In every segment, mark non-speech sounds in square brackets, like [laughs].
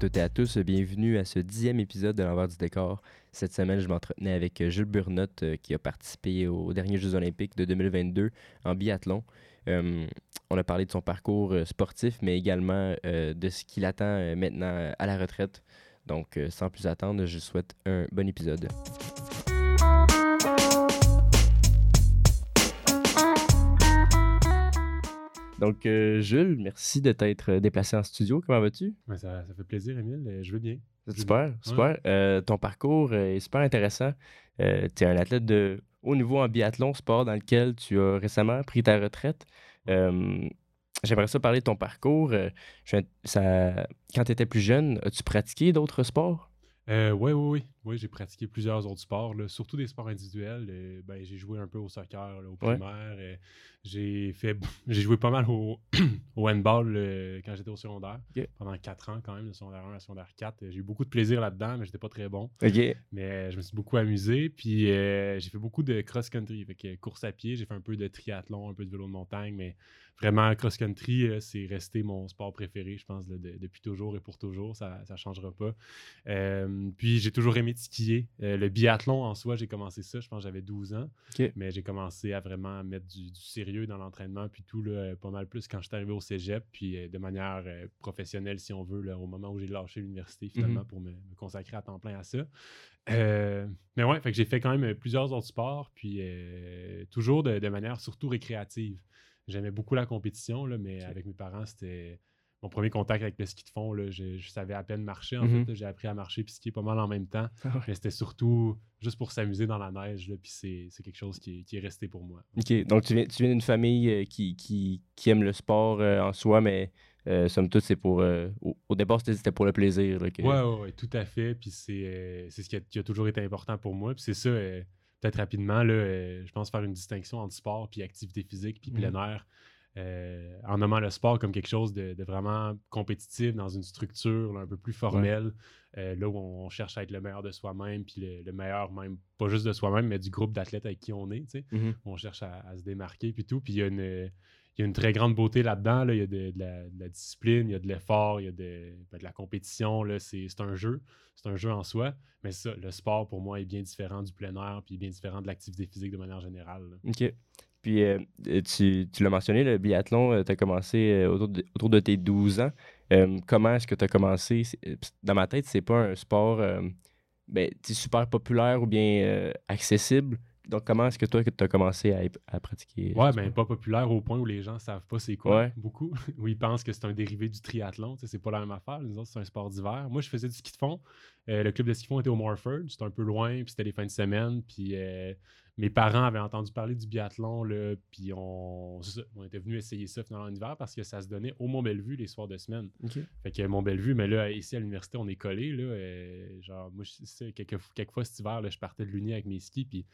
Toutes et à tous, bienvenue à ce dixième épisode de l'envers du décor. Cette semaine, je m'entretenais avec Jules Burnotte euh, qui a participé aux derniers Jeux olympiques de 2022 en biathlon. Euh, on a parlé de son parcours euh, sportif, mais également euh, de ce qu'il attend euh, maintenant euh, à la retraite. Donc, euh, sans plus attendre, je souhaite un bon épisode. Donc, euh, Jules, merci de t'être déplacé en studio. Comment vas-tu? Ouais, ça, ça fait plaisir, Émile. Euh, Je veux bien. Je Super, bien. super. Euh, ton parcours euh, est super intéressant. tu es un athlète de haut niveau en biathlon, sport dans lequel tu as récemment pris ta retraite. Euh, J'aimerais ça parler de ton parcours. Euh, je viens- ça, quand tu étais plus jeune, as-tu pratiqué d'autres sports? Euh, ouais, oui, oui. Oui, j'ai pratiqué plusieurs autres sports, là, surtout des sports individuels. Euh, ben, j'ai joué un peu au soccer, là, au Ouais. primaire. Euh, j'ai fait, [laughs] j'ai joué pas mal au, [clears throat] au handball euh, quand j'étais au secondaire. Pendant quatre ans, quand même, de secondaire 1 à secondaire 4. Euh, J'ai eu beaucoup de plaisir là-dedans, mais j'étais pas très bon. Mais euh, je me suis beaucoup amusé. Puis euh, j'ai fait beaucoup de cross-country. Fait que course à pied, j'ai fait un peu de triathlon, un peu de vélo de montagne. Mais vraiment, cross-country, c'est resté mon sport préféré, je pense, là, de- depuis toujours et pour toujours. Ça ne changera pas. Puis j'ai toujours aimé skier. Euh, le biathlon en soi, j'ai commencé ça, je pense que j'avais 12 ans. Mais j'ai commencé à vraiment mettre du, du sérieux dans l'entraînement. Puis tout, là, pas mal plus quand je suis arrivé au cégep. Puis euh, de manière euh, professionnelle, si on veut, là, au moment où j'ai lâché l'université, finalement, Mhm. pour me, me consacrer à temps plein à ça. Mais ouais, fait que j'ai fait quand même plusieurs autres sports, puis toujours de, de manière surtout récréative. J'aimais beaucoup la compétition, là, mais avec mes parents, c'était mon premier contact avec le ski de fond. Là, je, je savais à peine marcher, en Mhm. fait. J'ai appris à marcher puis skier pas mal en même temps. Ah ouais. Mais c'était surtout juste pour s'amuser dans la neige, là, puis c'est quelque chose qui est, qui est resté pour moi. OK. Donc, tu viens, tu viens d'une famille euh, qui, qui, qui aime le sport euh, en soi, mais euh, somme toute, c'est pour. euh, au, au départ, c'était pour le plaisir. que- Ouais, ouais, ouais, tout à fait. Puis c'est c'est ce qui a, qui a toujours été important pour moi. Puis c'est ça, peut-être rapidement, là, je pense faire une distinction entre sport puis activité physique puis plein Mhm. air. Euh, en nommant le sport comme quelque chose de, de vraiment compétitif dans une structure là, un peu plus formelle, euh, là où on cherche à être le meilleur de soi-même, puis le, le meilleur même, pas juste de soi-même, mais du groupe d'athlètes avec qui on est, tu sais. Mhm. on cherche à, à se démarquer, puis tout. Puis il y a une, il y a une très grande beauté là-dedans. là. Il y a de, de la, de la discipline, il y a de l'effort, il y a de, ben, de la compétition. C'est c'est un jeu. C'est un jeu en soi. Mais ça, le sport, pour moi, est bien différent du plein air, puis bien différent de l'activité physique de manière générale. là. OK. Puis, euh, euh, tu, tu l'as mentionné, le biathlon, tu as commencé euh, autour, de, autour de tes 12 ans. Euh, comment est-ce que tu as commencé? Euh, Dans ma tête, c'est pas un sport euh, ben, super populaire ou bien euh, accessible. Donc, comment est-ce que toi, tu as commencé à, pratiquer? Ouais, ben pas populaire au point où les gens savent pas c'est quoi. Ouais. Beaucoup. [laughs] où ils pensent que c'est un dérivé du triathlon. C'est pas la même affaire. Nous autres, c'est un sport d'hiver. Moi, je faisais du ski de fond. Euh, le club de ski de fond était au Morford. C'était un peu loin, puis c'était les fins de semaine. Puis euh, mes parents avaient entendu parler du biathlon, là, puis on, on était venus essayer ça finalement en hiver parce que ça se donnait au Mont-Bellevue les soirs de semaine. Fait que Mont-Bellevue, mais là, ici à l'université, on est collé. Là, genre, moi, je- quelques, quelques fois cet hiver, là, je partais de l'Uni avec mes skis, puis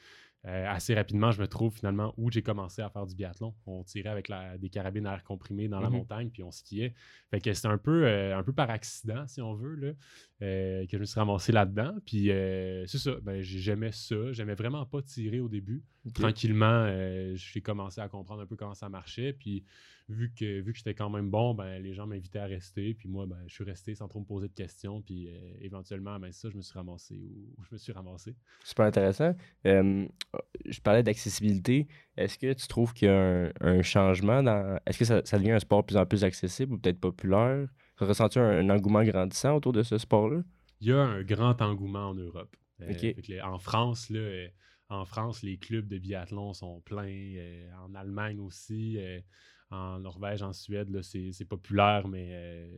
euh, assez rapidement, je me trouve finalement où j'ai commencé à faire du biathlon. On tirait avec la- des carabines à air comprimé dans la Mhm. montagne, puis on skiait. Fait que c'était un peu, euh, un peu par accident, si on veut, là, euh, que je me suis ramassé là-dedans. Puis c'est ça, ben, j'ai- j'aimais ça. J'aimais vraiment pas tirer au début. Tranquillement, j'ai commencé à comprendre un peu comment ça marchait. Puis vu que, vu que j'étais quand même bon, ben, les gens m'invitaient à rester. Puis moi, ben, je suis resté sans trop me poser de questions. Puis euh, éventuellement, ben, ça, je me suis ramassé où [laughs] je me suis ramassé. Super intéressant. Euh, je parlais d'accessibilité. Est-ce que tu trouves qu'il y a un, un changement dans. Est-ce que ça, ça devient un sport de plus en plus accessible ou peut-être populaire? Ressens-tu un, un engouement grandissant autour de ce sport-là? Il y a un grand engouement en Europe. Euh, les- en France, là, euh, en France, les clubs de biathlon sont pleins. euh, en Allemagne aussi. euh, en Norvège, en Suède, c'est c'est populaire, mais euh,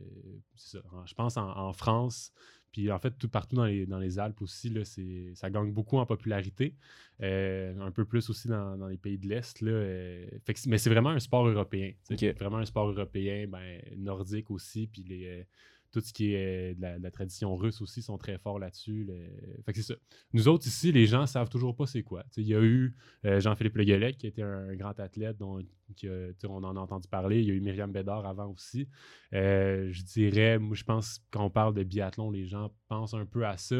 c'est ça. Je pense en, en France, puis en fait, tout partout dans les, dans les Alpes aussi, là, c'est- ça gagne beaucoup en popularité. Un peu plus aussi dans, dans les pays de l'Est. c'est- mais c'est vraiment un sport européen. Ok. Vraiment un sport européen, ben, nordique aussi, puis les, tout ce qui est de la, tradition russe aussi sont très forts là-dessus. C'est ça. Nous autres ici, les gens savent toujours pas c'est quoi. Il y a eu Jean-Philippe Leguelet qui était un, grand athlète dont on en a entendu parler. Il y a eu Myriam Bédard avant aussi. je dirais, moi je pense quand on parle de biathlon, les gens pensent un peu à ça.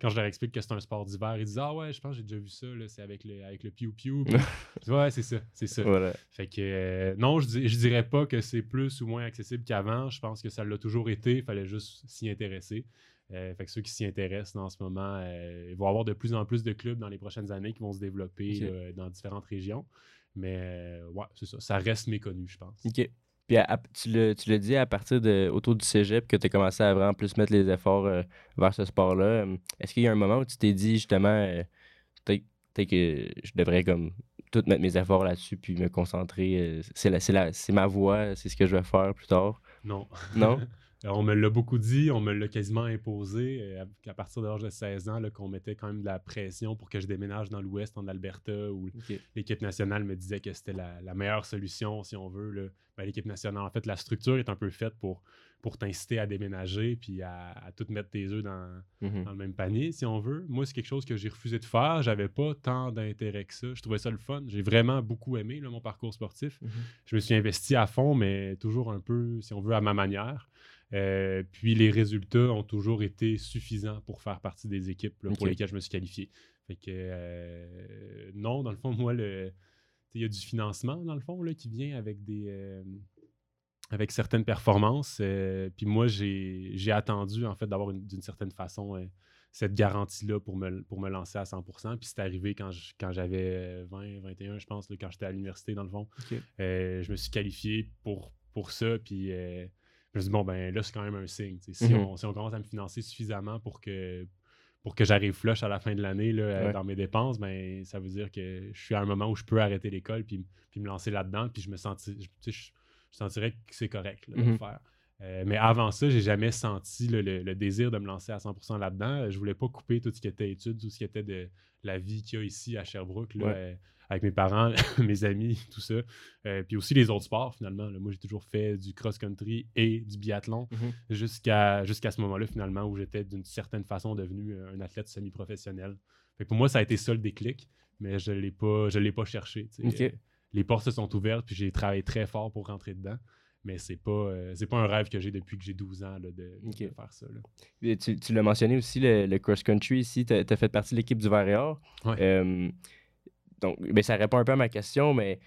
quand je leur explique que c'est un sport d'hiver, ils disent Ah ouais, je pense que j'ai déjà vu ça, c'est avec le, avec le piou-piou. [laughs] ouais, c'est ça, c'est ça. Fait que non, je, je dirais pas que c'est plus ou moins accessible qu'avant. Je pense que ça l'a toujours été. Il fallait juste s'y intéresser. Euh, fait que ceux qui s'y intéressent en ce moment, euh, il va y avoir de plus en plus de clubs dans les prochaines années qui vont se développer dans différentes régions. Mais euh, ouais, c'est ça. Ça reste méconnu, je pense. OK. Puis tu l'as dit à partir de autour du cégep que tu as commencé à vraiment plus mettre les efforts vers ce sport-là. Est-ce qu'il y a un moment où tu t'es dit justement peut-être que je devrais comme tout mettre mes efforts là-dessus puis me concentrer. c'est ma voie, c'est ce que je vais faire plus tard? Non. Non? [laughs] Euh, on me l'a beaucoup dit, on me l'a quasiment imposé euh, à partir de l'âge de 16 ans, qu'on mettait quand même de la pression pour que je déménage dans l'Ouest, en Alberta, où l'équipe nationale me disait que c'était la, meilleure solution, si on veut. Ben, l'équipe nationale, en fait, la structure est un peu faite pour, pour t'inciter à déménager puis à, tout mettre tes œufs dans, mm-hmm. dans, le même panier, si on veut. Moi, c'est quelque chose que j'ai refusé de faire. J'avais pas tant d'intérêt que ça. Je trouvais ça le fun. J'ai vraiment beaucoup aimé mon parcours sportif. Mm-hmm. Je me suis investi à fond, mais toujours un peu, si on veut, à ma manière. Euh, puis les résultats ont toujours été suffisants pour faire partie des équipes pour lesquelles je me suis qualifié. Fait que euh, non, dans le fond, moi, il y a du financement, dans le fond, là, qui vient avec des. Euh, avec certaines performances. puis moi, j'ai attendu, en fait, d'avoir d'une certaine façon cette garantie-là pour me, pour me lancer à 100%. Puis c'est arrivé quand j'avais 20, 21, je pense, quand j'étais à l'université, dans le fond. je me suis qualifié pour, pour ça. Puis je me dis, bon, ben là, c'est quand même un signe. Si, mhm. on, si, on, commence à me financer suffisamment pour que, pour que j'arrive flush à la fin de l'année dans mes dépenses, ben, ça veut dire que je suis à un moment où je peux arrêter l'école puis, puis me lancer là-dedans. Puis je me je, sentirais que c'est correct de le mhm. faire. Euh, mais avant ça, j'ai jamais senti le, désir de me lancer à 100% là-dedans. Je voulais pas couper tout ce qui était études, tout ce qui était de la vie qu'il y a ici à Sherbrooke. Là, euh, avec mes parents, [laughs] mes amis, tout ça. Euh, puis aussi les autres sports, finalement. Moi, j'ai toujours fait du cross-country et du biathlon mhm. jusqu'à ce moment-là, finalement, où j'étais d'une certaine façon devenu un athlète semi-professionnel. pour moi, ça a été ça le déclic, mais je ne l'ai pas, cherché. Euh, les portes se sont ouvertes, puis j'ai travaillé très fort pour rentrer dedans mais c'est pas euh, c'est pas un rêve que j'ai depuis que j'ai 12 ans de, faire ça. Tu, l'as mentionné aussi, le, cross-country ici, tu as, fait partie de l'équipe du Varéor. Donc, ben, ça répond un peu à ma question, mais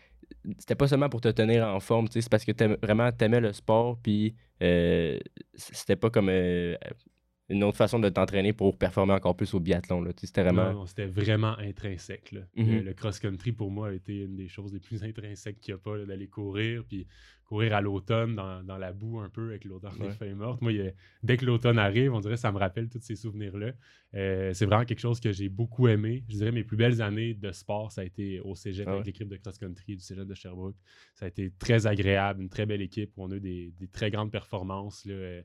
c'était pas seulement pour te tenir en forme, c'est parce que tu vraiment t'aimais le sport, puis euh, c'était pas comme euh, une autre façon de t'entraîner pour performer encore plus au biathlon. C'était vraiment... Non, c'était vraiment intrinsèque. Mm-hmm. le, cross-country, pour moi, a été une des choses les plus intrinsèques qu'il n'y a pas d'aller courir. Puis courir à l'automne dans, la boue un peu avec l'odeur des feuilles mortes. Moi, dès que l'automne arrive, on dirait que ça me rappelle tous ces souvenirs-là. Euh, c'est vraiment quelque chose que j'ai beaucoup aimé. Je dirais mes plus belles années de sport, ça a été au cégep ah avec l'équipe de cross-country du cégep de Sherbrooke. Ça a été très agréable, une très belle équipe où on a eu des, très grandes performances. Là, euh,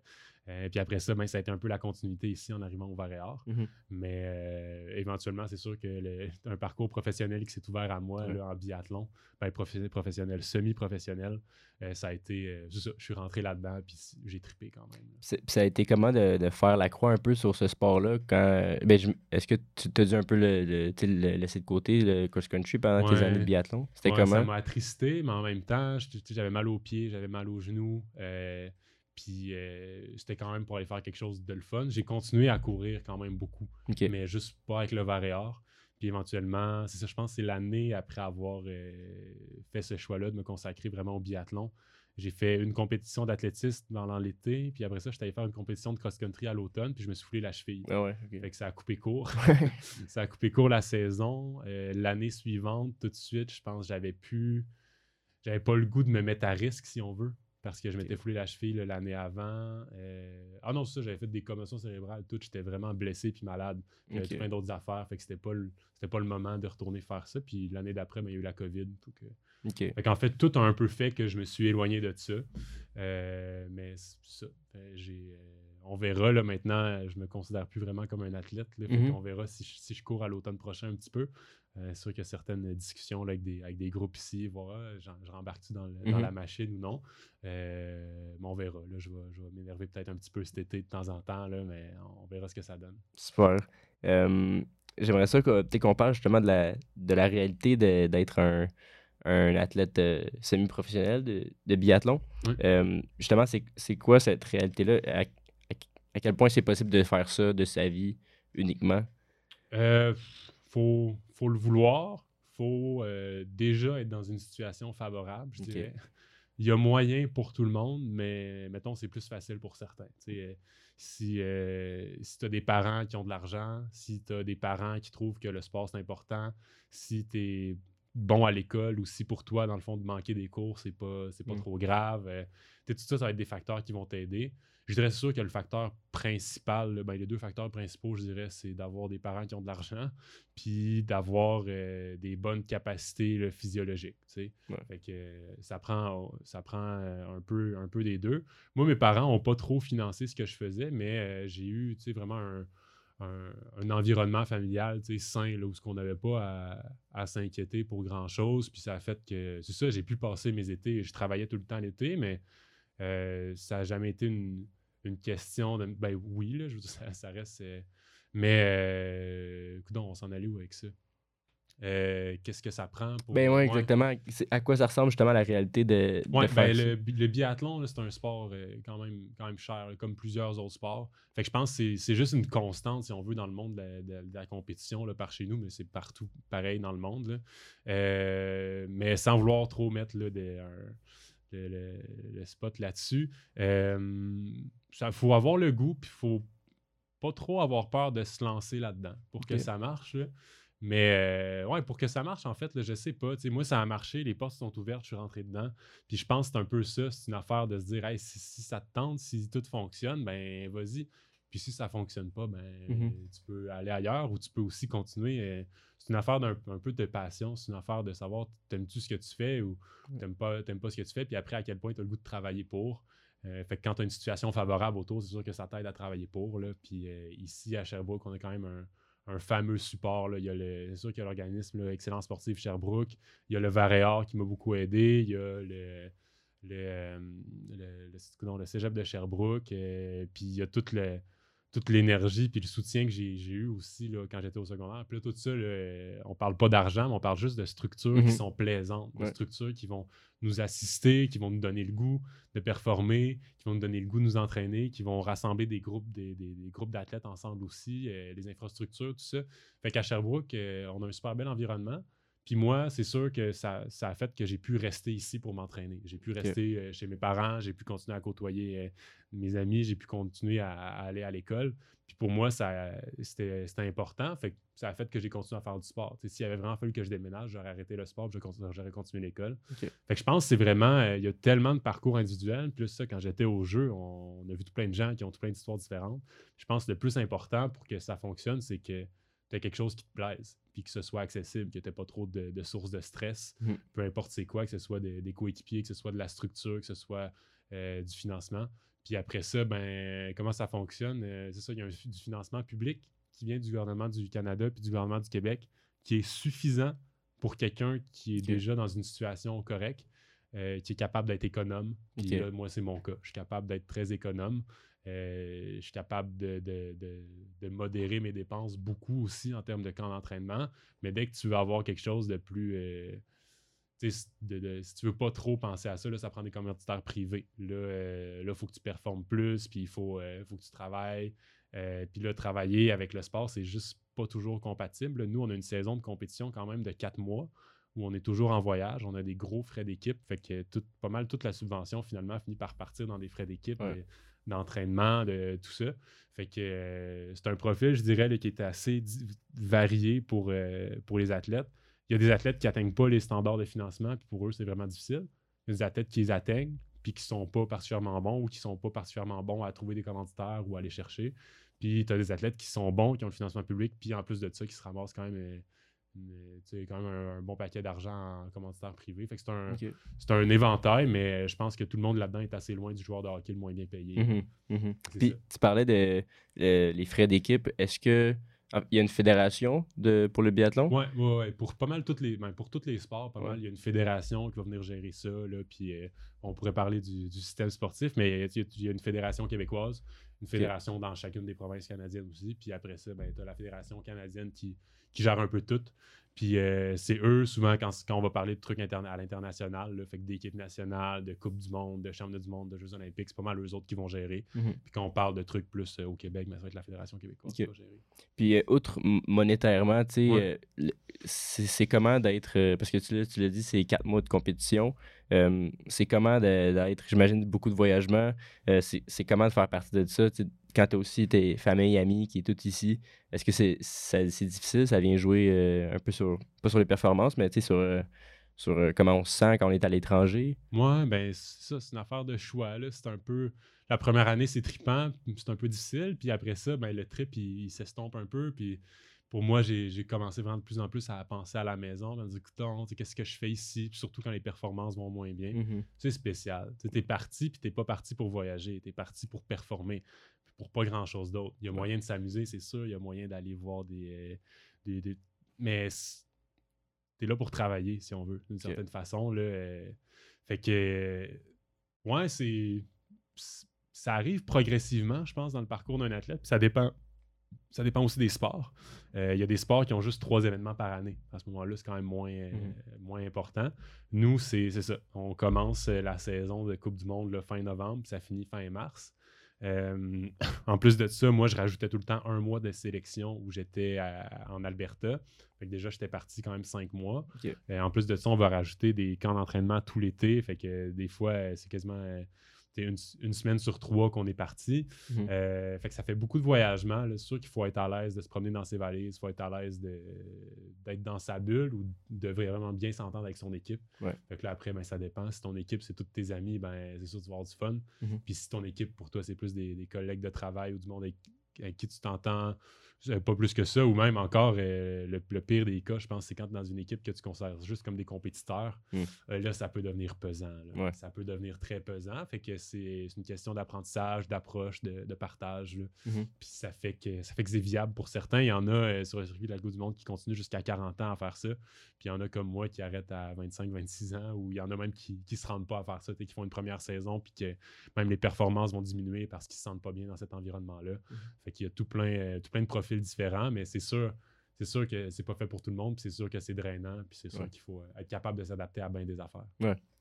euh, puis après ça, ben, ça a été un peu la continuité ici en arrivant au Varéor. Mhm. Mais euh, éventuellement, c'est sûr que un parcours professionnel qui s'est ouvert à moi en biathlon, ben, professionnel, semi-professionnel, euh, ça a été. je suis rentré là-dedans, puis j'ai trippé quand même. Ça a été comment de, faire la croix un peu sur ce sport-là quand. Ben, Est-ce que tu t'as dû un peu le, laisser de côté, le cross-country, pendant tes années de biathlon? C'était comment? Ça m'a attristé, mais en même temps, j'avais mal aux pieds, j'avais mal aux genoux. Puis euh, c'était quand même pour aller faire quelque chose de le fun. J'ai continué à courir quand même beaucoup, mais juste pas avec le Varéor. Puis éventuellement, c'est ça, je pense c'est l'année après avoir euh, fait ce choix-là de me consacrer vraiment au biathlon. J'ai fait une compétition d'athlétisme dans l'été, puis après ça, j'étais allé faire une compétition de cross-country à l'automne, puis je me suis foulé la cheville. Ah ouais, Fait que ça a coupé court. [laughs] ça a coupé court la saison. Euh, l'année suivante, tout de suite, je pense j'avais pu. J'avais pas le goût de me mettre à risque, si on veut parce que je m'étais foulé la cheville l'année avant. Euh, ah non, c'est ça, j'avais fait des commotions cérébrales, tout. J'étais vraiment blessé puis malade. J'avais plein d'autres affaires, fait que c'était pas, le, pas le moment de retourner faire ça. Puis l'année d'après, ben, il y a eu la COVID. Fait qu'en fait, tout a un peu fait que je me suis éloigné de ça. Euh, mais ça. j'ai. On verra là, maintenant, je me considère plus vraiment comme un athlète. Mhm. On verra si je, si je cours à l'automne prochain un petit peu. Euh, c'est sûr qu'il y a certaines discussions là, avec, des, avec des groupes ici, voir ah, je rembarque-tu dans, Mhm. la machine ou non. Euh, mais on verra. Là, je vais, je vais m'énerver peut-être un petit peu cet été de temps en temps, là, mais on verra ce que ça donne. Super. Euh, J'aimerais ça qu'on parle justement de la, de la réalité d'être un, un athlète euh, semi-professionnel de, de biathlon. Oui. Justement, c'est quoi cette réalité-là? À, quel point c'est possible de faire ça de sa vie uniquement? Euh, faut, faut le vouloir. faut euh, déjà être dans une situation favorable, je Ok. dirais. Il y a moyen pour tout le monde, mais mettons, c'est plus facile pour certains. Euh, si si tu as des parents qui ont de l'argent, si tu as des parents qui trouvent que le sport c'est important, si tu es bon à l'école ou si pour toi, dans le fond, de manquer des cours, c'est pas, c'est pas Mm. trop grave. euh, tout ça, ça va être des facteurs qui vont t'aider. Je dirais sûr que le facteur principal, ben, les deux facteurs principaux, je dirais, c'est d'avoir des parents qui ont de l'argent, puis d'avoir euh, des bonnes capacités là, physiologiques. tu sais. Ouais. Fait que euh, ça prend, ça prend euh, un, peu, un peu des deux. Moi, mes parents n'ont pas trop financé ce que je faisais, mais euh, j'ai eu tu sais, vraiment un, un- un environnement familial tu sais, sain, là, où ce qu'on n'avait pas à, à s'inquiéter pour grand-chose. Puis ça a fait que, c'est ça, j'ai pu passer mes étés. Je travaillais tout le temps l'été, mais euh, ça n'a jamais été une, une question de. Ben oui, là, je veux dire, [laughs] ça, ça reste. euh, mais, euh, coudonc, on s'en allait où avec ça? Euh, Qu'est-ce que ça prend pour. Ben oui, exactement. À quoi ça ressemble justement la réalité de, Ouais, ben, le, bi- le biathlon, c'est un sport euh, quand, même, quand même cher, là, comme plusieurs autres sports. Fait que je pense que c'est- c'est juste une constante, si on veut, dans le monde de la, de- de la compétition là, par chez nous, mais c'est partout pareil dans le monde. là. Euh, mais sans vouloir trop mettre là, des- un- le, le- le spot là-dessus, il faut avoir le goût, puis il faut pas trop avoir peur de se lancer là-dedans pour que ça marche. là. Mais euh, ouais, pour que ça marche, en fait, là, je sais pas. Moi, ça a marché, les portes sont ouvertes, je suis rentré dedans. Puis je pense que c'est un peu ça, c'est une affaire de se dire, hey, si, si ça te tente, si tout fonctionne, ben vas-y. Puis si ça fonctionne pas, ben Mhm. tu peux aller ailleurs ou tu peux aussi continuer. euh, c'est une affaire d'un un peu de passion, c'est une affaire de savoir t'aimes-tu ce que tu fais ou t'aimes pas, pas ce que tu fais, puis après à quel point tu as le goût de travailler pour. Euh, fait que quand tu as une situation favorable autour, c'est sûr que ça t'aide à travailler pour. Là. Puis euh, ici, à Sherbrooke, on a quand même un, un fameux support. Là. Il y a le, c'est sûr qu'il y a l'organisme Excellence Sportive Sherbrooke. Il y a le Varéor qui m'a beaucoup aidé. Il y a le, le, le, le- non, le cégep de Sherbrooke. euh, puis il y a toute, le, toute l'énergie puis le soutien que j'ai, eu aussi là, quand j'étais au secondaire. Puis là, tout ça, là, on parle pas d'argent, mais on parle juste de structures qui sont plaisantes, de structures qui vont nous assister, qui vont nous donner le goût de performer, qui vont nous donner le goût de nous entraîner, qui vont rassembler des groupes, des, des- des groupes d'athlètes ensemble aussi, euh, les infrastructures, tout ça. Fait qu'à Sherbrooke, euh, on a un super bel environnement. Puis moi, c'est sûr que ça, ça a fait que j'ai pu rester ici pour m'entraîner. J'ai pu rester euh, chez mes parents, j'ai pu continuer à côtoyer euh, mes amis, j'ai pu continuer à, à aller à l'école. Puis pour moi, ça, c'était, c'était important. Fait que ça a fait que j'ai continué à faire du sport. Tu sais, S'il avait vraiment fallu que je déménage, j'aurais arrêté le sport, puis j'aurais continué l'école. Fait que je pense que c'est vraiment, euh, il y a tellement de parcours individuels. Plus ça, quand j'étais au jeu, on, on a vu tout plein de gens qui ont tout plein d'histoires différentes. Je pense que le plus important pour que ça fonctionne, c'est que tu as quelque chose qui te plaise, puis que ce soit accessible, que tu n'aies pas trop de, de sources de stress, Mhm. peu importe c'est quoi, que ce soit des, des coéquipiers, que ce soit de la structure, que ce soit euh, du financement. Puis après ça, ben, comment ça fonctionne? Euh, c'est ça, il y a un, du financement public qui vient du gouvernement du Canada puis du gouvernement du Québec qui est suffisant pour quelqu'un qui est déjà dans une situation correcte, euh, qui est capable d'être économe. Puis là, moi, c'est mon cas. Je suis capable d'être très économe. Euh, je suis capable de, de- de- de modérer mes dépenses beaucoup aussi en termes de camp d'entraînement. Mais dès que tu veux avoir quelque chose de plus. euh, si tu veux pas trop penser à ça, là, ça prend des commanditaires privés. Là, il faut que tu performes plus, puis il faut, euh, faut que tu travailles. Euh, puis là, travailler avec le sport, c'est juste pas toujours compatible. Nous, on a une saison de compétition quand même de quatre mois où on est toujours en voyage. On a des gros frais d'équipe. Fait que tout, pas mal toute la subvention, finalement, finit par partir dans des frais d'équipe, Ouais. De- d'entraînement, de tout ça. Fait que euh, c'est un profil, je dirais, qui est assez varié pour, euh, pour les athlètes. Il y a des athlètes qui n'atteignent pas les standards de financement, puis pour eux, c'est vraiment difficile. Il y a des athlètes qui les atteignent, puis qui sont pas particulièrement bons ou qui sont pas particulièrement bons à trouver des commanditaires ou à aller chercher. Puis tu as des athlètes qui sont bons, qui ont le financement public, puis en plus de ça, qui se ramassent quand même euh, tu sais, quand même un, un bon paquet d'argent en commanditaire privé. Fait que c'est un, c'est un éventail, mais je pense que tout le monde là-dedans est assez loin du joueur de hockey le moins bien payé. Mhm, mhm. Puis ça. tu parlais de les frais d'équipe. Est-ce que ah, il y a une fédération de, pour le biathlon? Ouais, ouais, ouais. Pour pas mal toutes les, ben, pour tous les sports, pas Ouais. mal, il y a une fédération qui va venir gérer ça. Là, puis euh, on pourrait parler du, du système sportif, mais il y a- il y a une fédération québécoise, une fédération dans chacune des provinces canadiennes aussi. Puis après ça, ben, tu as la fédération canadienne qui, qui gère un peu tout. Puis euh, c'est eux, souvent, quand, quand on va parler de trucs interna- à l'international, fait que d'équipes nationales, de Coupe du Monde, de Championnat du Monde, de Jeux Olympiques, c'est pas mal eux autres qui vont gérer. Mhm. Puis quand on parle de trucs plus euh, au Québec, ben, ça va être la Fédération québécoise qui va gérer. Puis, euh, outre monétairement, tu sais, Ouais. c'est comment d'être. parce que tu l'as tu l'as dit, c'est quatre mois de compétition. C'est comment d'être. J'imagine beaucoup de voyagements. C'est comment de faire partie de ça. Tu Quand tu as aussi tes familles, amis qui est tout ici, est-ce que c'est difficile? Ça vient jouer euh, un peu sur. Pas sur les performances, mais tu sur, euh, sur euh, comment on se sent quand on est à l'étranger? Moi, ben, c'est ça, c'est une affaire de choix. C'est un peu. La première année, c'est trippant, puis c'est un peu difficile. Puis après ça, ben, le trip, il, il s'estompe un peu. Puis pour moi, j'ai commencé vraiment de plus en plus à penser à la maison, à me dire, tu qu'est-ce que je fais ici? Puis surtout quand les performances vont moins bien. Mhm. C'est spécial. Tu es parti, puis t'es pas parti pour voyager. Tu es parti pour performer, pour pas grand-chose d'autre. Il y a moyen de s'amuser, c'est sûr. Il y a moyen d'aller voir des, euh, des, des- Mais tu es là pour travailler, si on veut, d'une certaine façon. Là, euh, Fait que... euh, Ouais, c'est... Ça arrive progressivement, je pense, dans le parcours d'un athlète. Puis ça dépend... Ça dépend aussi des sports. Euh, Il y a des sports qui ont juste trois événements par année. À ce moment-là, c'est quand même moins, Mhm. moins important. Nous, c'est ça. On commence la saison de Coupe du Monde le fin novembre, puis ça finit fin mars. Euh, [laughs] en plus de ça, moi, je rajoutais tout le temps un mois de sélection où j'étais en Alberta. Fait que déjà, j'étais parti quand même cinq mois. Euh, en plus de ça, on va rajouter des camps d'entraînement tout l'été. Fait que des fois, euh, c'est quasiment c'est une, une semaine sur trois qu'on est parti. Mhm. Euh, fait que ça fait beaucoup de voyagements. là. C'est sûr qu'il faut être à l'aise de se promener dans ses valises, il faut être à l'aise d'être dans sa bulle ou de vraiment bien s'entendre avec son équipe. Ouais. Fait que là, après, ben, ça dépend. Si ton équipe, c'est tous tes amis, ben, c'est sûr que tu vas avoir du fun. Mhm. Puis si ton équipe, pour toi, c'est plus des, des collègues de travail ou du monde avec, avec qui tu t'entends pas plus que ça, ou même encore, euh, le, le pire des cas, je pense, c'est quand tu es dans une équipe que tu considères juste comme des compétiteurs. Mm. Euh, là, ça peut devenir pesant. là. Ouais. Ça peut devenir très pesant. Fait que c'est une question d'apprentissage, d'approche, de, de partage. Mhm. Puis ça fait que ça fait que c'est viable pour certains. Il y en a euh, sur le circuit de la Coupe du Monde qui continuent jusqu'à 40 ans à faire ça. Puis il y en a comme moi qui arrêtent à 25, 26 ans, ou il y en a même qui ne se rendent pas à faire ça, qui font une première saison, puis que même les performances vont diminuer parce qu'ils se sentent pas bien dans cet environnement-là. Fait qu'il y a tout plein, euh, tout plein de profils différents, mais c'est sûr. C'est sûr que c'est pas fait pour tout le monde, puis c'est sûr que c'est drainant, puis c'est sûr Ouais. qu'il faut être capable de s'adapter à bien des affaires.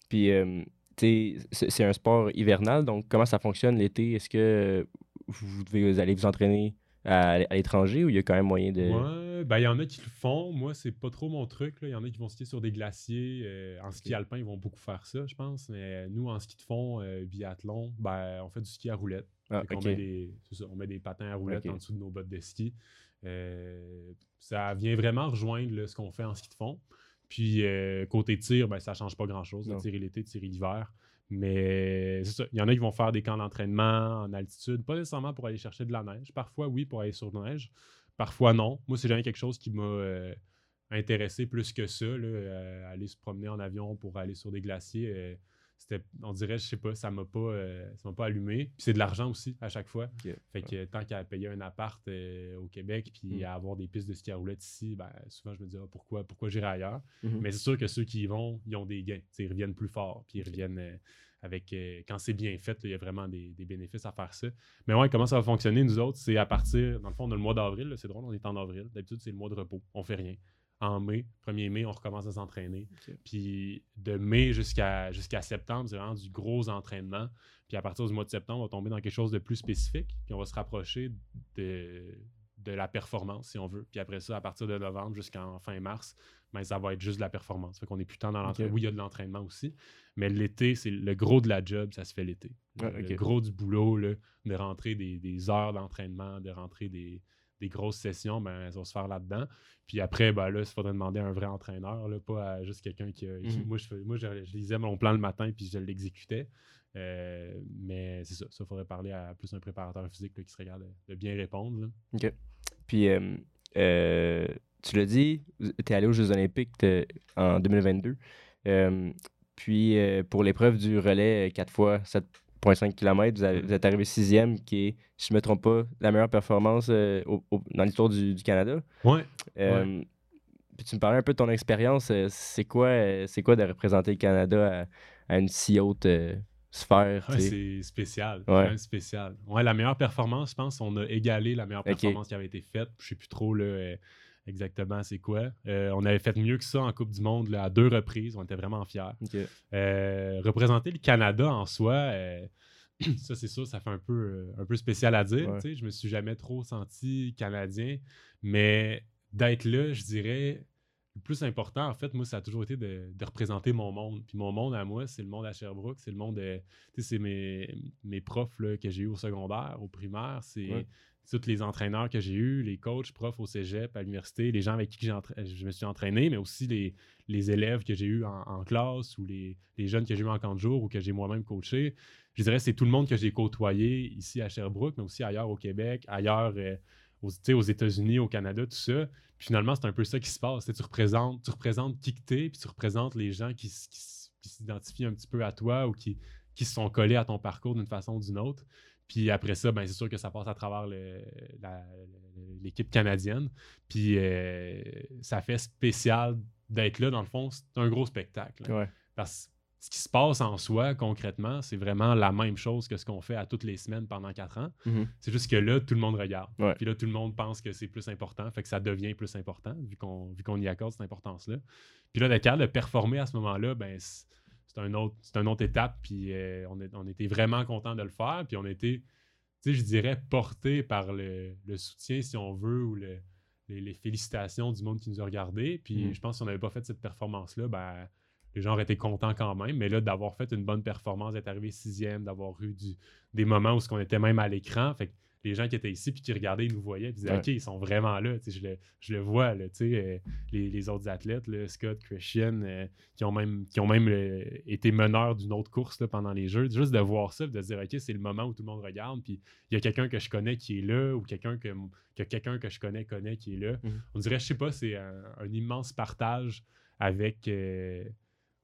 Puis, euh, c'est un sport hivernal, donc comment ça fonctionne l'été? Est-ce que vous devez aller vous entraîner à, à l'étranger ou il y a quand même moyen de. Ouais, ben il y en a qui le font. Moi, c'est pas trop mon truc. Il y en a qui vont skier sur des glaciers. euh, en ski alpin, ils vont beaucoup faire ça, je pense. Mais nous, en ski de fond, euh, biathlon, ben, on fait du ski à roulette. Ah, ok. met des, ça, on met des patins à roulettes en dessous de nos bottes de ski. Euh, ça vient vraiment rejoindre là, ce qu'on fait en ski de fond. Puis euh, côté tir, ben, ça change pas grand-chose. Tirer l'été, tirer l'hiver. Mais c'est ça. Il y en a qui vont faire des camps d'entraînement en altitude, pas nécessairement pour aller chercher de la neige. Parfois, oui, pour aller sur la neige. Parfois, non. Moi, c'est jamais quelque chose qui m'a euh, intéressé plus que ça. euh, aller se promener en avion pour aller sur des glaciers. C'était, on dirait, je sais pas, ça m'a pas, euh, ça m'a pas allumé. Puis c'est de l'argent aussi à chaque fois. Fait que tant qu'à payer un appart euh, au Québec puis Mm. à avoir des pistes de ski à roulettes ici, ben, souvent je me dis ah, pourquoi, pourquoi j'irai ailleurs? Mhm. Mais c'est sûr que ceux qui y vont, ils ont des gains. T'sais, ils reviennent plus fort. Puis ils reviennent euh, avec. quand c'est bien fait, il y a vraiment des, des bénéfices à faire ça. Mais ouais, comment ça va fonctionner, nous autres? C'est à partir. Dans le fond, on a le mois d'avril. là, C'est drôle, on est en avril. D'habitude, c'est le mois de repos. On fait rien. En mai, 1er mai, on recommence à s'entraîner. Puis de mai jusqu'à jusqu'à septembre, c'est vraiment du gros entraînement. Puis à partir du mois de septembre, on va tomber dans quelque chose de plus spécifique. Puis on va se rapprocher de, de la performance, si on veut. Puis après ça, à partir de novembre jusqu'en fin mars, ben, ça va être juste de la performance. Fait qu'on est plus tant dans l'entraînement. Ok. Oui, il y a de l'entraînement aussi. Mais l'été, c'est le gros de la job, ça se fait l'été. Ah. Le gros du boulot, là, de rentrer des, des heures d'entraînement, de rentrer des, des grosses sessions, ben, ça va se faire là-dedans. Puis après, ben là, il faudrait demander à un vrai entraîneur, là, pas à juste quelqu'un qui, Mhm. Moi, je, moi je, je lisais mon plan le matin puis je l'exécutais. Euh, mais c'est ça. Ça, faudrait parler à plus un préparateur physique là, qui serait capable de, bien répondre. là. Puis, euh, euh, tu l'as dit, tu es allé aux Jeux Olympiques en 2022. puis pour l'épreuve du relais 4 fois 7,5 km, vous, êtes arrivé sixième, qui est, si je ne me trompe pas, la meilleure performance dans l'histoire du, du, Canada. Oui. Puis tu me parlais un peu de ton expérience. c'est quoi, c'est quoi de représenter le Canada à, une si haute sphère? c'est spécial. Ouais. spécial. Ouais, la meilleure performance, je pense, on a égalé la meilleure performance qui avait été faite. Je ne sais plus trop là, exactement c'est quoi. Euh, on avait fait mieux que ça en Coupe du Monde à deux reprises. On était vraiment fiers. Euh, représenter le Canada en soi, euh, [clears throat] ça c'est sûr, ça fait un peu, un peu spécial à dire. Je Je me suis jamais trop senti canadien, mais d'être là, je dirais, le plus important, en fait, moi, ça a toujours été de, représenter mon monde. Puis mon monde à moi, c'est le monde à Sherbrooke, c'est le monde, c'est mes, mes profs que j'ai eu au secondaire, au primaire, c'est tous les entraîneurs que j'ai eus, les coachs, profs au cégep, à l'université, les gens avec qui je me suis entraîné, mais aussi les, élèves que j'ai eus en, classe ou les, jeunes que j'ai eus en camp de jour ou que j'ai moi-même coaché. Je dirais c'est tout le monde que j'ai côtoyé ici à Sherbrooke, mais aussi ailleurs au Québec, ailleurs euh, aux, États-Unis, au Canada, tout ça. Puis finalement, c'est un peu ça qui se passe. Tu représentes, tu représentes qui que t'es, puis tu représentes les gens qui, s'identifient un petit peu à toi ou qui se sont collés à ton parcours d'une façon ou d'une autre. Puis après ça, ben, c'est sûr que ça passe à travers l'équipe canadienne. Puis euh, ça fait spécial d'être là, dans le fond. C'est un gros spectacle. Parce que ce qui se passe en soi, concrètement, c'est vraiment la même chose que ce qu'on fait à toutes les semaines pendant quatre ans. Mm-hmm. C'est juste que là, tout le monde regarde. Puis là, tout le monde pense que c'est plus important. Fait que ça devient plus important vu qu'on qu'on y accorde cette importance-là. Puis là, d'être capable de performer à ce moment-là, ben, c'est un autre, c'est une autre étape. Puis euh, on, on, était vraiment content de le faire. Puis on était, tu sais, je dirais, porté par le, soutien, si on veut, ou les, félicitations du monde qui nous a regardés. Puis mm. je pense que si on n'avait pas fait cette performance-là, ben, les gens auraient été contents quand même. Mais là, d'avoir fait une bonne performance, d'être arrivé sixième, d'avoir eu du, des moments où on était même à l'écran. Fait les gens qui étaient ici puis qui regardaient, ils nous voyaient, ils disaient OK, ils sont vraiment là. Je le, je le vois, là, euh, les, les, autres athlètes, là, Scott, Christian, euh, qui ont même, qui ont même euh, été meneurs d'une autre course là, pendant les Jeux. Juste de voir ça, de se dire OK, c'est le moment où tout le monde regarde, puis il y a quelqu'un que je connais qui est là, ou quelqu'un que, que quelqu'un que je connais connaît qui est là. Mhm. On dirait, je sais pas, c'est un, immense partage avec, ouais,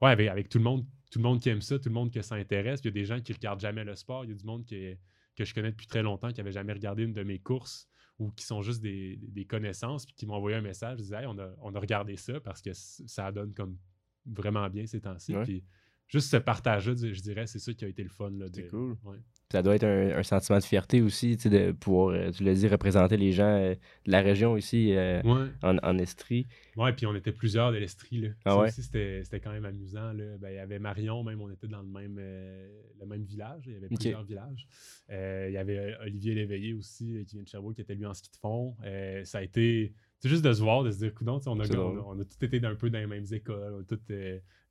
avec, avec, tout le monde. Tout le monde qui aime ça, tout le monde qui s'intéresse. Il y a des gens qui regardent jamais le sport. Il y a du monde qui est que je connais depuis très longtemps, qui n'avaient jamais regardé une de mes courses ou qui sont juste des, connaissances, puis qui m'ont envoyé un message, disent hey, on, a, on a regardé ça parce que ça donne comme vraiment bien ces temps-ci. Puis juste ce partage-là, je dirais, c'est ça qui a été le fun. C'est cool. Ça doit être un, sentiment de fierté aussi, de pouvoir, euh, tu l'as dit, représenter les gens euh, de la région ici euh, en, en, Estrie. Ouais, puis on était plusieurs de l'Estrie. Ah ouais? c'était quand même amusant. Là. Ben, il y avait Marion, même, on était dans le même, le même village. Il y avait plusieurs villages. il y avait Olivier Léveillé aussi, qui vient de Sherbrooke, qui était lui en ski de fond. ça a été. C'est juste de se voir, de se dire, on a, on, on, a tous été un peu dans les mêmes écoles, on a tous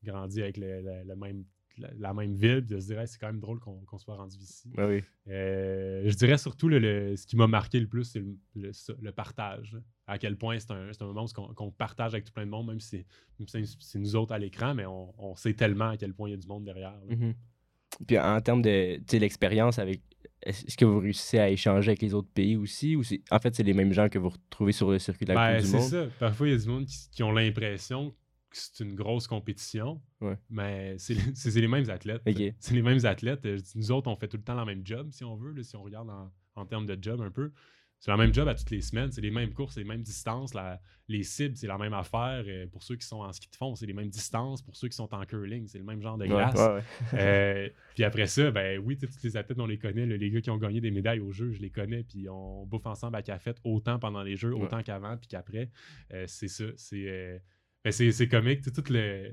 grandi avec le même la, même ville, de se dire c'est quand même drôle qu'on soit rendu ici. oui. Euh, je dirais surtout le, ce qui m'a marqué le plus, c'est le, partage. À quel point c'est un, un, moment où qu'on partage avec tout plein de monde, même si c'est nous autres à l'écran, mais on, sait tellement à quel point il y a du monde derrière. Mm-hmm. Puis en termes de l'expérience avec. Est-ce que vous réussissez à échanger avec les autres pays aussi ou en fait c'est les mêmes gens que vous retrouvez sur le circuit de la ben, Coupe du Monde? C'est ça. Parfois il y a du monde qui ont l'impression c'est une grosse compétition, mais [laughs] c'est les mêmes athlètes. C'est les mêmes athlètes. Nous autres, on fait tout le temps la même job, si on veut, si on regarde en, termes de job un peu. C'est la même job à toutes les semaines, c'est les mêmes courses, les mêmes distances. les cibles, c'est la même affaire. Euh, pour ceux qui sont en ski de fond, c'est les mêmes distances. Pour ceux qui sont en curling, c'est le même genre de glace. [laughs] Euh, puis après ça, ben oui, tous les athlètes, on les connaît. les gars qui ont gagné des médailles aux Jeux, je les connais. Puis on bouffe ensemble à café autant pendant les Jeux, autant qu'avant, puis qu'après. Euh, c'est ça. C'est ben, c'est comique, tout le.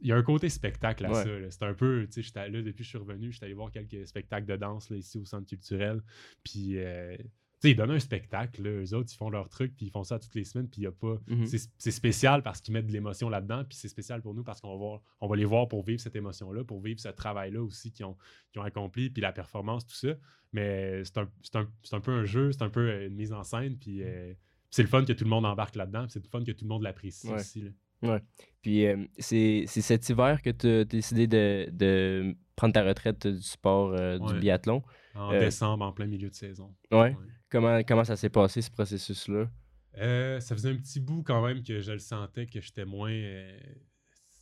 Il y a un côté spectacle à ça. C'est un peu, tu sais, là, depuis que je suis revenu, j'étais allé voir quelques spectacles de danse là, ici au centre culturel. Puis, euh, tu sais, ils donnent un spectacle, là, eux autres, ils font leur truc, puis ils font ça toutes les semaines, puis il y a pas. Mm-hmm. C'est spécial parce qu'ils mettent de l'émotion là-dedans, puis c'est spécial pour nous parce qu'on va, on va les voir pour vivre cette émotion-là, pour vivre ce travail-là aussi qu'ils ont, ont accompli, puis la performance, tout ça. Mais c'est un, un, un, peu un jeu, c'est un peu euh, une mise en scène, puis. Euh, c'est le fun que tout le monde embarque là-dedans, c'est le fun que tout le monde l'apprécie aussi. Là. Ouais. Puis euh, c'est cet hiver que tu as décidé de, prendre ta retraite du sport euh, du biathlon. En euh, décembre, en plein milieu de saison. Ouais. Comment, comment ça s'est passé, ce processus-là? Ça faisait un petit bout quand même que je le sentais que j'étais moins.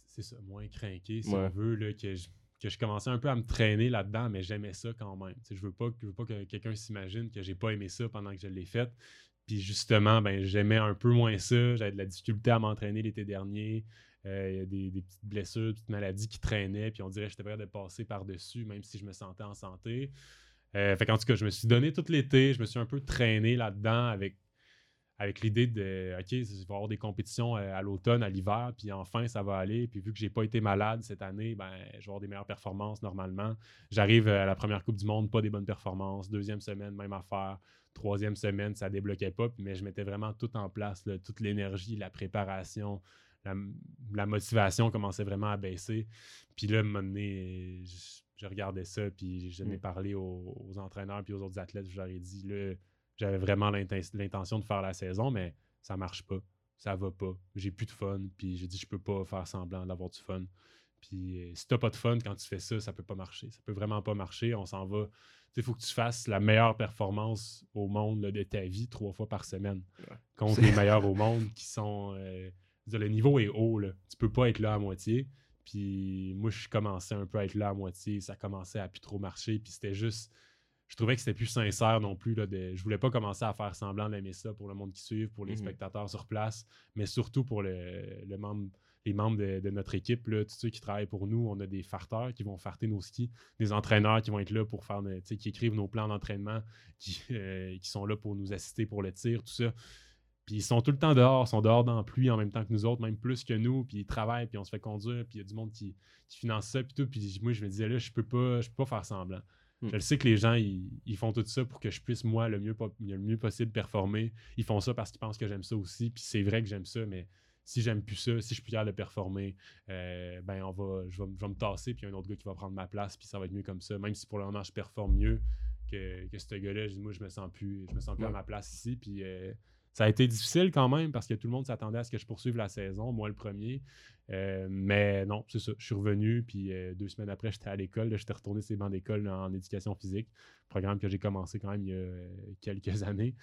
c'est ça, moins craqué, si Ouais. on veut, là, que, je, que je commençais un peu à me traîner là-dedans, mais j'aimais ça quand même. Je veux pas, je veux pas que quelqu'un s'imagine que j'ai pas aimé ça pendant que je l'ai fait. Puis justement, ben, j'aimais un peu moins ça. J'avais de la difficulté à m'entraîner l'été dernier. Euh, Il y a des, petites blessures, des petites maladies qui traînaient, puis on dirait que j'étais prêt de passer par-dessus, même si je me sentais en santé. Euh, qu'en tout cas, je me suis donné tout l'été, je me suis un peu traîné là-dedans avec, avec l'idée de OK, il va y avoir des compétitions euh, à l'automne, à l'hiver, puis enfin ça va aller. Puis vu que j'ai pas été malade cette année, ben, je vais avoir des meilleures performances normalement. J'arrive à la première Coupe du Monde, pas des bonnes performances. Deuxième semaine, même affaire. Troisième semaine, ça débloquait pas, mais je mettais vraiment tout en place, là, toute l'énergie, la préparation, la, la motivation commençait vraiment à baisser. Puis là, à un moment donné, je, je regardais ça, puis je n'ai Mm. parlé aux, aux entraîneurs puis aux autres athlètes. Je leur ai dit, là, j'avais vraiment l'inten- l'intention de faire la saison, mais ça marche pas. Ça va pas. J'ai plus de fun. Puis j'ai dit, je peux pas faire semblant d'avoir du fun. Puis euh, si t'as pas de fun quand tu fais ça, ça peut pas marcher. Ça peut vraiment pas marcher. On s'en va. Il faut que tu fasses la meilleure performance au monde là, de ta vie trois fois par semaine Ouais. contre les meilleurs au monde qui sont. euh, le niveau est haut. Là. Tu peux pas être là à moitié. Puis moi, je commençais un peu à être là à moitié. Ça commençait à plus trop marcher. Puis c'était juste. Je trouvais que c'était plus sincère non plus. Là, de, je voulais pas commencer à faire semblant d'aimer ça pour le monde qui suit, pour les Mhm. spectateurs sur place, mais surtout pour le, le membre, les membres de, de notre équipe, là, tous ceux qui travaillent pour nous. On a des farteurs qui vont farter nos skis, des entraîneurs qui vont être là pour faire, de- qui écrivent nos plans d'entraînement, qui, [laughs] euh, qui sont là pour nous assister pour le tir, tout ça. Puis ils sont tout le temps dehors, ils sont dehors dans la pluie en même temps que nous autres, même plus que nous, puis ils travaillent, puis on se fait conduire, puis il y a du monde qui, qui finance ça, puis tout. Puis moi, je me disais, là, je peux pas, je peux pas faire semblant. Hmm. Je le sais que les gens, ils, ils font tout ça pour que je puisse, moi, le mieux, le mieux possible performer. Ils font ça parce qu'ils pensent que j'aime ça aussi, puis c'est vrai que j'aime ça, mais si j'aime plus ça, si je suis plus capable de performer, euh, ben on va, je, vais, je vais me tasser, puis il y a un autre gars qui va prendre ma place, puis ça va être mieux comme ça. Même si pour le moment, je performe mieux que, que ce gars-là, je dis, moi, je me sens plus, je me sens plus à ma place ici, puis... euh, ça a été difficile quand même parce que tout le monde s'attendait à ce que je poursuive la saison, moi le premier. Euh, mais non, c'est ça. Je suis revenu, puis euh, deux semaines après, [laughs] j'étais à l'école. J'étais retourné sur les bancs d'école en éducation physique, programme que j'ai commencé quand même il y a euh, quelques [laughs] années.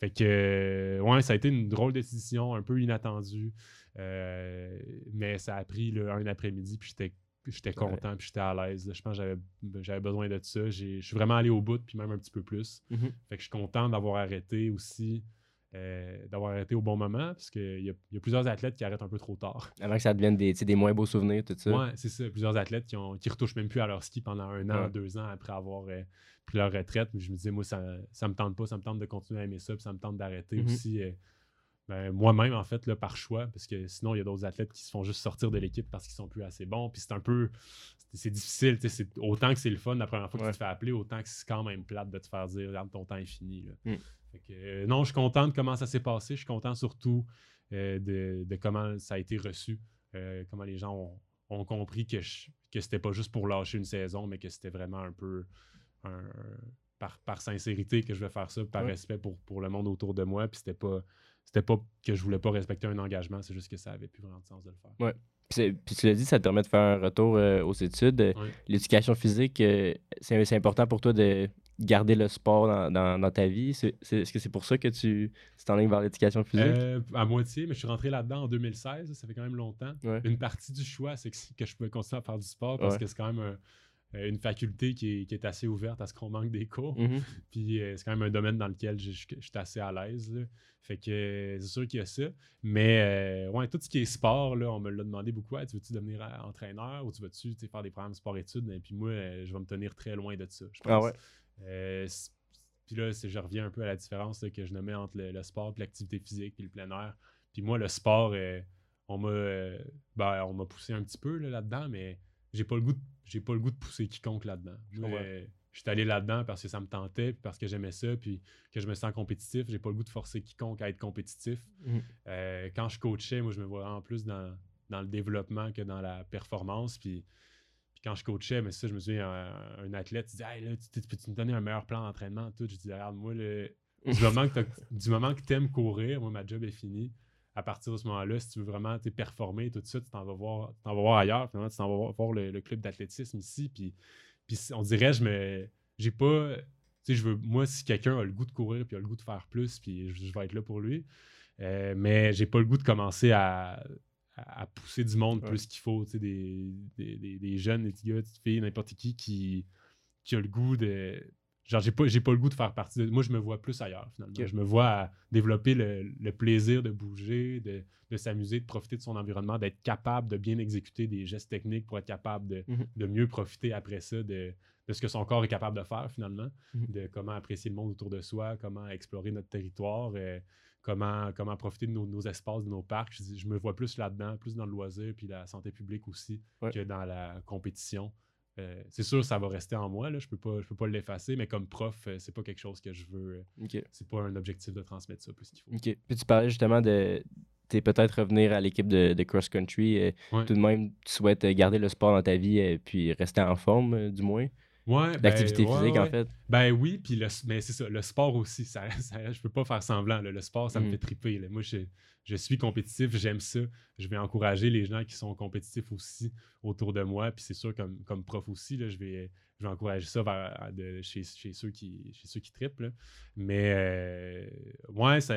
Fait que, ouais, ça a été une drôle de décision, un peu inattendue. Euh, mais ça a pris là, un après-midi, puis j'étais j'étais content, puis j'étais à l'aise. Je pense que j'avais- besoin de ça. Je suis vraiment allé au bout, puis même un petit peu plus. Mhm. Fait que je suis content d'avoir arrêté aussi, euh, d'avoir arrêté au bon moment, parce qu'il y, y a plusieurs athlètes qui arrêtent un peu trop tard. Avant que ça devienne des, des moins beaux souvenirs, tout ça. Ouais, c'est ça. Plusieurs athlètes qui, ont, qui retouchent même plus à leur ski pendant un an, Ouais. deux ans après avoir euh, pris leur retraite. Mais je me disais, moi, ça, ça me tente pas, ça me tente de continuer à aimer ça, puis ça me tente d'arrêter Mhm. aussi. euh, ben, moi-même, en fait, là, par choix, parce que sinon, il y a d'autres athlètes qui se font juste sortir de l'équipe parce qu'ils sont plus assez bons. Puis c'est un peu. c'est- difficile. Autant que c'est le fun la première fois que Ouais. tu te fais appeler, autant que c'est quand même plate de te faire dire, regarde, ton temps est fini. là. Mm. Fait que, euh, non, je suis content de comment ça s'est passé. Je suis content surtout euh, de, de comment ça a été reçu. euh, comment les gens ont, ont compris que, je- que c'était pas juste pour lâcher une saison, mais que c'était vraiment un peu un- par, par sincérité que je vais faire ça, par Ouais. respect pour, pour le monde autour de moi. Puis c'était pas. C'était pas que je voulais pas respecter un engagement, c'est juste que ça avait plus vraiment de sens de le faire. Puis, c'est- puis tu l'as dit, ça te permet de faire un retour euh, aux études. Ouais. L'éducation physique, euh, c'est important pour toi de garder le sport dans, dans- dans ta vie? Est-ce que c'est pour ça que tu t'enlignes vers l'éducation physique? Euh, à moitié, mais je suis rentré là-dedans en 2016, ça fait quand même longtemps. Ouais. Une partie du choix, c'est que, que je pouvais continuer à faire du sport parce Ouais. que c'est quand même un- euh, une faculté qui est, qui est assez ouverte à ce qu'on manque des cours. Mhm. [laughs] Puis euh, c'est quand même un domaine dans lequel je, je- je suis assez à l'aise. Fait que c'est sûr qu'il y a ça. Mais euh, ouais, tout ce qui est sport, là, on me l'a demandé beaucoup. Tu veux-tu devenir entraîneur ou tu veux-tu faire des programmes sport-études? Et puis moi, je vais me tenir très loin de ça. je Ah ouais? Euh, puis là, je reviens un peu à la différence là, que je nommais entre le, le sport, l'activité physique, puis le plein air. Puis moi, le sport, euh, on m'a euh, ben, on m'a poussé un petit peu là, là-dedans, mais j'ai pas le goût de, j'ai pas le goût de pousser quiconque là-dedans. Euh, je suis allé là-dedans parce que ça me tentait, puis parce que j'aimais ça, puis que je me sens compétitif. J'ai pas le goût de forcer quiconque à être compétitif. Euh, quand je coachais, moi, je me voyais en plus dans, dans le développement que dans la performance. Puis quand je coachais, mais ça, je me souviens, un, un athlète, il dit Hey, là, tu, tu peux-tu me donner un meilleur plan d'entraînement tout? Je dis Regarde, moi, le, du [laughs] moment que tu aimes courir, moi, ma job est finie. À partir de ce moment-là, si tu veux vraiment t'es performer, tout ça, tu t'en vas voir, tu t'en vas voir ailleurs. Finalement, tu t'en vas voir, voir le, le club d'athlétisme ici. Puis, puis on dirait, je me. J'ai pas. sais, je veux, moi, si quelqu'un a le goût de courir puis a le goût de faire plus, puis je, je vais être là pour lui. Euh, mais j'ai pas le goût de commencer à, à, à pousser du monde Ouais. plus qu'il faut. Des, des, des, des jeunes, des petits gars, des petites filles, n'importe qui, qui qui a le goût de. Genre, j'ai pas, j'ai pas le goût de faire partie de. Moi, je me vois plus ailleurs, finalement. Je me vois à développer le, le plaisir de bouger, de, de s'amuser, de profiter de son environnement, d'être capable de bien exécuter des gestes techniques pour être capable de, Mhm. de mieux profiter après ça de, de ce que son corps est capable de faire, finalement, Mhm. de comment apprécier le monde autour de soi, comment explorer notre territoire, euh, comment, comment profiter de nos, nos espaces, de nos parcs. Je, je me vois plus là-dedans, plus dans le loisir, puis la santé publique aussi, Ouais. que dans la compétition. Euh, c'est sûr, ça va rester en moi. Là. Je peux pas, je peux pas l'effacer, mais comme prof, euh, c'est pas quelque chose que je veux. euh, OK. c'est pas un objectif de transmettre ça plus qu'il faut. Puis tu parlais justement de t'es peut-être revenir à l'équipe de, de cross-country. euh, Ouais. Tout de même, tu souhaites garder le sport dans ta vie et puis rester en forme, du moins. Ouais, ben, L'activité ouais, physique, ouais. en fait. Ben oui, puis le, mais c'est ça, le sport aussi, ça, [laughs] ça- je peux pas faire semblant. là. Le sport, ça me Mhm. fait triper. là. Moi, je, je suis compétitif, j'aime ça. Je vais encourager les gens qui sont compétitifs aussi autour de moi. Puis c'est sûr, comme, comme prof aussi, là, je, vais, je vais encourager ça vers- de- chez, chez ceux qui, chez ceux qui trippent. Mais euh, ouais, ça,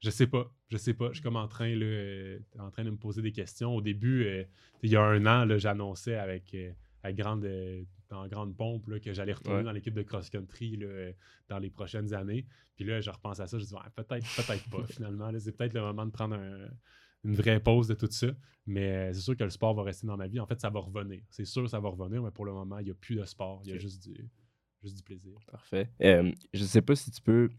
je sais pas. Je sais pas. Je suis comme en train, là, euh, en train de me poser des questions. Au début, euh, il y a un an, j'annonçais avec, grande, euh, en grande pompe là, que j'allais retourner Ouais. dans l'équipe de cross-country euh, dans les prochaines années. Puis là, je repense à ça, je dis peut-être, peut-être pas [laughs] finalement. C'est peut-être le moment de prendre un- une vraie pause de tout ça. Mais euh, c'est sûr que le sport va rester dans ma vie. En fait, ça va revenir. C'est sûr que ça va revenir, mais pour le moment, il n'y a plus de sport. Il y a juste du, juste du plaisir. Parfait. Euh, je sais pas si tu peux.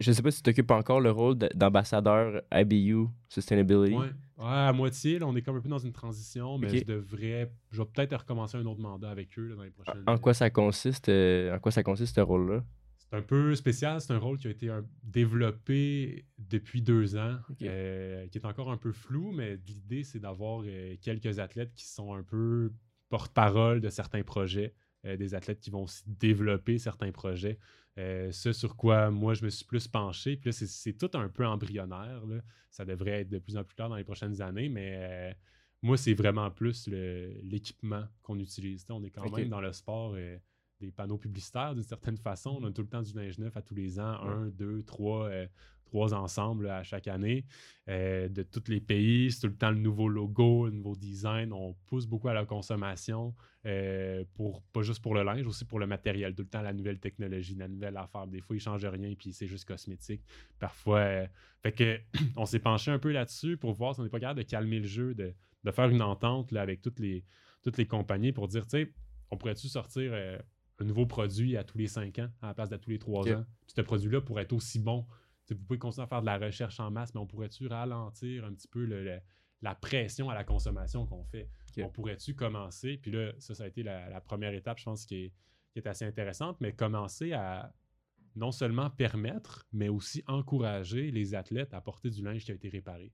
Je sais pas si tu occupes encore le rôle de- d'ambassadeur IBU Sustainability. Ouais. Ouais, à moitié, là, on est comme un peu dans une transition, mais je devrais. Je vais peut-être recommencer un autre mandat avec eux là, dans les prochaines En quoi ça consiste, euh, en quoi ça consiste ce rôle-là? C'est un peu spécial. C'est un rôle qui a été un- développé depuis deux ans, euh, qui est encore un peu flou, mais l'idée, c'est d'avoir euh, quelques athlètes qui sont un peu porte-parole de certains projets, euh, des athlètes qui vont aussi développer certains projets. Euh, ce sur quoi moi, je me suis plus penché. Puis là, c'est- tout un peu embryonnaire. là. Ça devrait être de plus en plus clair dans les prochaines années, mais euh, moi, c'est vraiment plus l'équipement qu'on utilise. On est quand même dans le sport. euh, des panneaux publicitaires d'une certaine façon. On a tout le temps du linge neuf à tous les ans, un, deux, trois, trois ensemble là, à chaque année, euh, de tous les pays. C'est tout le temps le nouveau logo, le nouveau design. On pousse beaucoup à la consommation, euh, pour, pas juste pour le linge, aussi pour le matériel. Tout le temps la nouvelle technologie, la nouvelle affaire. Des fois, ils changent rien, puis c'est juste cosmétique. Parfois, euh, fait que [clears throat] on s'est penché un peu là-dessus pour voir si on n'est pas capable de calmer le jeu, de, de faire une entente là, avec toutes les, toutes les compagnies pour dire, tu sais, on pourrait-tu sortir un nouveau produit à tous les cinq ans à la place d'à tous les trois ans? Puis ce produit-là pourrait être aussi bon. Vous pouvez continuer à faire de la recherche en masse, mais on pourrait-tu ralentir un petit peu le- le- la pression à la consommation qu'on fait? On pourrait-tu commencer? Puis là, ça, ça a été la, la première étape, je pense, qui est, qui est assez intéressante, mais commencer à non seulement permettre, mais aussi encourager les athlètes à porter du linge qui a été réparé.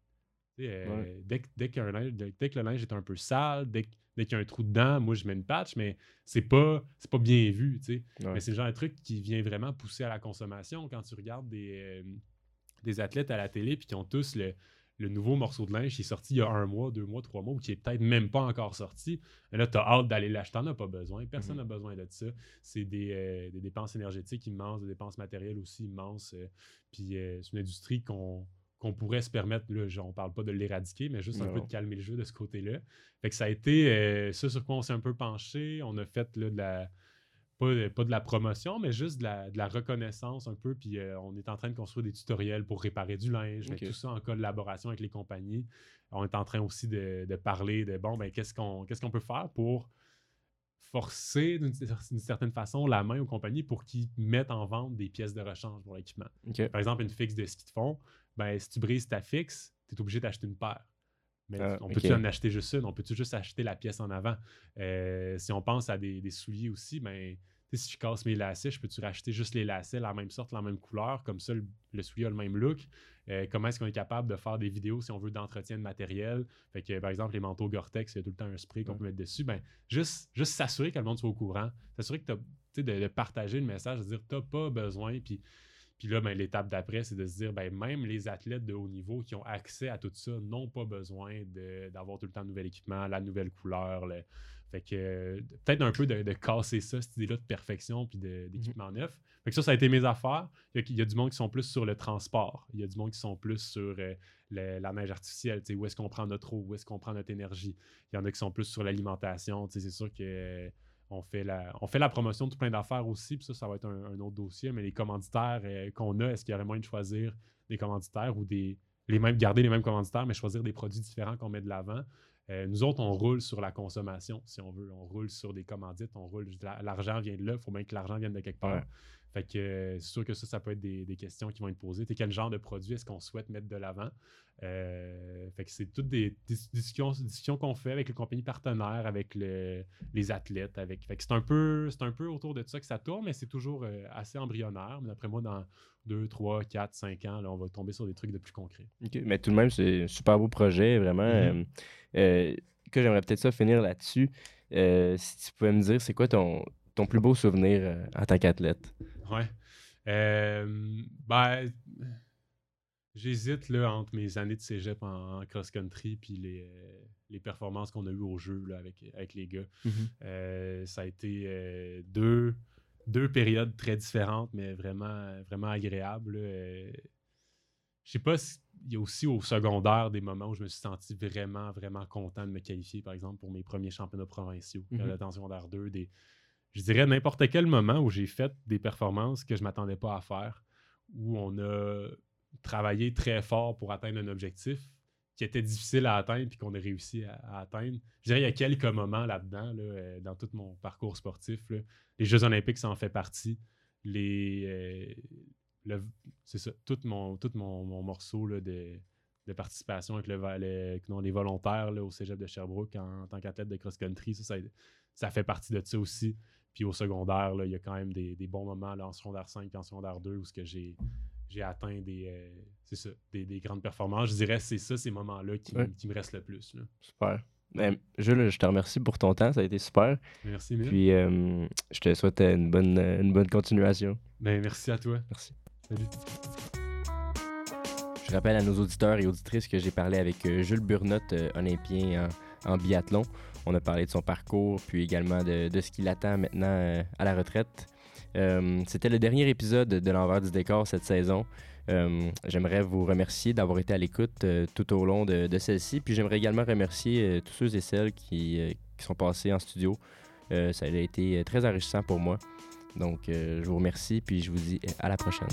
Euh, Ouais. linge- dès- dès que le linge est un peu sale, dès, que- dès qu'il y a un trou dedans, moi je mets une patch, mais c'est pas, c'est pas bien vu. tu sais. Ouais. Mais c'est le genre de truc qui vient vraiment pousser à la consommation quand tu regardes des, euh, des athlètes à la télé puis qui ont tous le, le nouveau morceau de linge qui est sorti il y a un mois, deux mois, trois mois, ou qui est peut-être même pas encore sorti. Là, tu as hâte d'aller l'acheter. T'en as pas besoin. Personne Mhm. n'a besoin de ça. C'est des, euh, des dépenses énergétiques immenses, des dépenses matérielles aussi immenses. euh, puis euh, c'est une industrie qu'on qu'on pourrait se permettre, là, on parle pas de l'éradiquer, mais juste un Non. peu de calmer le jeu de ce côté-là. Fait que ça a été euh, ça sur quoi on s'est un peu penché. On a fait là, de la, pas, de- pas de la promotion, mais juste de la, de la reconnaissance un peu. Puis euh, on est en train de construire des tutoriels pour réparer du linge, mais Ok. tout ça en collaboration avec les compagnies. On est en train aussi de, de parler de bon, ben, qu'est-ce qu'on qu'est-ce qu'on peut faire pour forcer d'une certaine façon la main aux compagnies pour qu'ils mettent en vente des pièces de rechange pour l'équipement. Par exemple, une fixe de ski de fond, ben, si tu brises ta fixe, tu es obligé d'acheter une paire. Mais Ah, on peut-tu en acheter juste une? On peut-tu juste acheter la pièce en avant? Euh, si on pense à des, des souliers aussi, ben, tu si je casse mes lacets, je peux-tu racheter juste les lacets, la même sorte, la même couleur, comme ça le, le soulier a le même look? Euh, comment est-ce qu'on est capable de faire des vidéos si on veut d'entretien de matériel? Fait que, par exemple, les manteaux Gore-Tex, il y a tout le temps un spray qu'on Ouais. peut mettre dessus. Ben, juste juste s'assurer que le monde soit au courant, s'assurer que tu de, de partager le message, de dire t'as pas besoin, puis puis là, ben, l'étape d'après, c'est de se dire, ben, même les athlètes de haut niveau qui ont accès à tout ça n'ont pas besoin d'avoir tout le temps de nouvel équipement, la nouvelle couleur. le- Fait que peut-être un peu de, de casser ça, cette idée-là de perfection puis de- d'équipement neuf. Fait que ça, ça a été mes affaires. Il y, a, il y a du monde qui sont plus sur le transport. Il y a du monde qui sont plus sur euh, le- la neige artificielle. tu sais, Où est-ce qu'on prend notre eau? Où est-ce qu'on prend notre énergie? Il y en a qui sont plus sur l'alimentation. tu sais, C'est sûr que on fait, la, promotion de plein d'affaires aussi. Puis ça, ça va être un, autre dossier. Mais les commanditaires euh, qu'on a, est-ce qu'il y aurait moyen de choisir des commanditaires ou des les mêmes, garder les mêmes commanditaires, mais choisir des produits différents qu'on met de l'avant? Euh, nous autres, on roule sur la consommation, si on veut. On roule sur des commandites, on roule. la- L'argent vient de là, il faut bien que l'argent vienne de quelque part. Fait que euh, c'est sûr que ça, ça peut être des, des questions qui vont être posées. Quel genre de produit est-ce qu'on souhaite mettre de l'avant? Euh, fait que c'est toutes des, des discussions, discussions qu'on fait avec les compagnies partenaires, avec le- les athlètes. Avec, fait que c'est un, peu, c'est un peu autour de ça que ça tourne, mais c'est toujours euh, assez embryonnaire. Mais d'après moi, dans 2, 3, 4, 5 ans, là, on va tomber sur des trucs de plus concrets. Ok, Mais tout de même, c'est un super beau projet, vraiment. Euh, que j'aimerais peut-être ça finir là-dessus. Euh, si tu pouvais me dire, c'est quoi ton, ton plus beau souvenir euh, en tant qu'athlète? Ouais. Euh, ben, j'hésite là, entre mes années de cégep en, en cross-country puis les, euh, les performances qu'on a eues au jeu là, avec, avec les gars. Euh, ça a été deux, deux périodes très différentes, mais vraiment, vraiment agréables. je sais pas si- il y a aussi au secondaire des moments où je me suis senti vraiment, vraiment content de me qualifier, par exemple, pour mes premiers championnats provinciaux, Mhm. mm en secondaire 2. Des, je dirais n'importe quel moment où j'ai fait des performances que je m'attendais pas à faire, où on a travaillé très fort pour atteindre un objectif qui était difficile à atteindre puis qu'on a réussi à, atteindre. Je dirais il y a quelques moments là-dedans, là, euh, dans tout mon parcours sportif. Les Jeux olympiques, ça en fait partie. Les, euh, c'est ça, tout mon, tout mon, mon morceau de, de participation avec le, non, les volontaires au cégep de Sherbrooke en, tant qu'athlète de cross-country, ça, ça fait partie de ça aussi. Puis au secondaire, là, il y a quand même des, des bons moments là, en secondaire 5 et en secondaire 2 où ce que j'ai j'ai atteint des, euh, c'est ça, des, des grandes performances. Je dirais c'est ça, ces moments-là qui, Ouais. qui me restent le plus. là. Super. Ben, Jules, je te remercie pour ton temps, ça a été super. Merci, Emile. Puis euh, je te souhaite une bonne, une bonne continuation. Ben, merci à toi. Merci. Salut. Je rappelle à nos auditeurs et auditrices que j'ai parlé avec euh, Jules Burnotte, olympien en, en biathlon. On a parlé de son parcours, puis également de, de ce qui l'attend maintenant euh, à la retraite. Euh, C'était le dernier épisode de l'envers du décor cette saison. Euh, j'aimerais vous remercier d'avoir été à l'écoute tout au long de, celle-ci. Puis j'aimerais également remercier tous ceux et celles qui, qui sont passés en studio. Ça a été très enrichissant pour moi. Donc, je vous remercie, puis je vous dis à la prochaine.